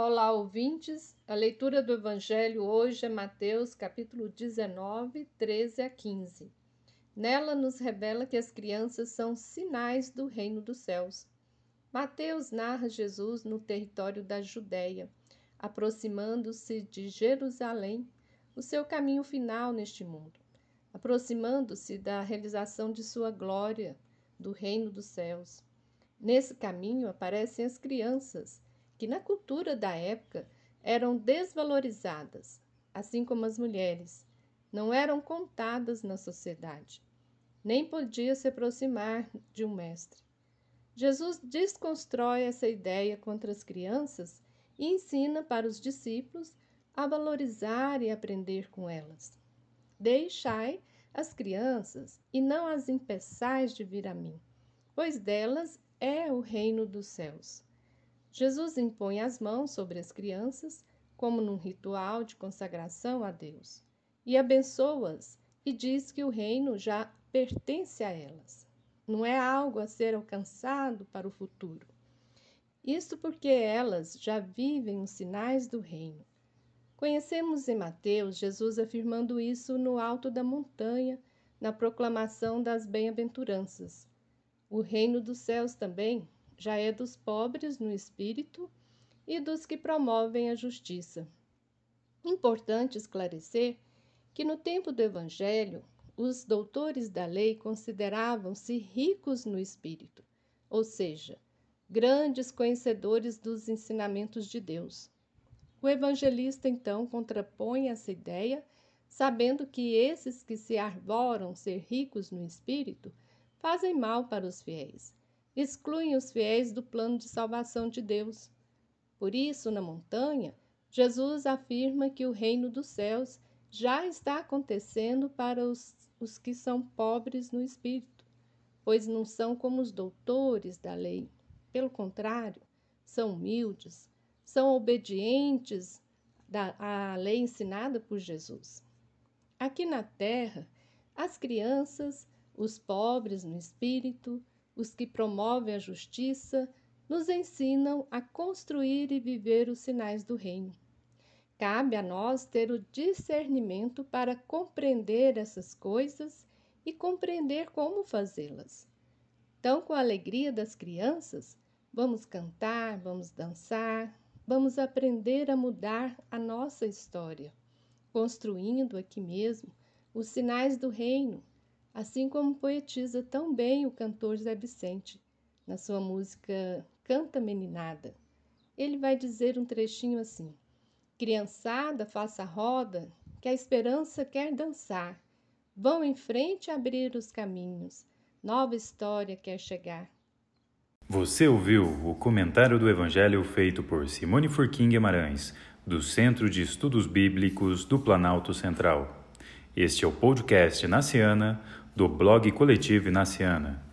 Olá, ouvintes. A leitura do Evangelho hoje é Mateus, capítulo 19, 13 a 15. Nela nos revela que as crianças são sinais do reino dos céus. Mateus narra Jesus no território da Judéia, aproximando-se de Jerusalém, o seu caminho final neste mundo, aproximando-se da realização de sua glória, do reino dos céus. Nesse caminho aparecem as crianças que na cultura da época eram desvalorizadas, assim como as mulheres, não eram contadas na sociedade, nem podia se aproximar de um mestre. Jesus desconstrói essa ideia contra as crianças e ensina para os discípulos a valorizar e aprender com elas. Deixai as crianças e não as impeçais de vir a mim, pois delas é o reino dos céus. Jesus impõe as mãos sobre as crianças, como num ritual de consagração a Deus, e abençoa-as e diz que o reino já pertence a elas. Não é algo a ser alcançado para o futuro. Isto porque elas já vivem os sinais do reino. Conhecemos em Mateus Jesus afirmando isso no alto da montanha, na proclamação das bem-aventuranças. O reino dos céus também já é dos pobres no espírito e dos que promovem a justiça. Importante esclarecer que no tempo do Evangelho, os doutores da lei consideravam-se ricos no espírito, ou seja, grandes conhecedores dos ensinamentos de Deus. O evangelista então contrapõe essa ideia, sabendo que esses que se arvoram ser ricos no espírito fazem mal para os fiéis excluem os fiéis do plano de salvação de Deus. Por isso, na montanha, Jesus afirma que o reino dos céus já está acontecendo para os, os que são pobres no espírito, pois não são como os doutores da lei. Pelo contrário, são humildes, são obedientes à lei ensinada por Jesus. Aqui na terra, as crianças, os pobres no espírito, os que promovem a justiça, nos ensinam a construir e viver os sinais do Reino. Cabe a nós ter o discernimento para compreender essas coisas e compreender como fazê-las. Então, com a alegria das crianças, vamos cantar, vamos dançar, vamos aprender a mudar a nossa história, construindo aqui mesmo os sinais do Reino assim como poetiza tão bem o cantor Zé Vicente na sua música Canta Meninada. Ele vai dizer um trechinho assim: Criançada, faça roda, que a esperança quer dançar. Vão em frente abrir os caminhos, nova história quer chegar. Você ouviu o comentário do Evangelho feito por Simone Furquim Guimarães, do Centro de Estudos Bíblicos do Planalto Central. Este é o podcast Naciana do blog Coletivo Inaciana.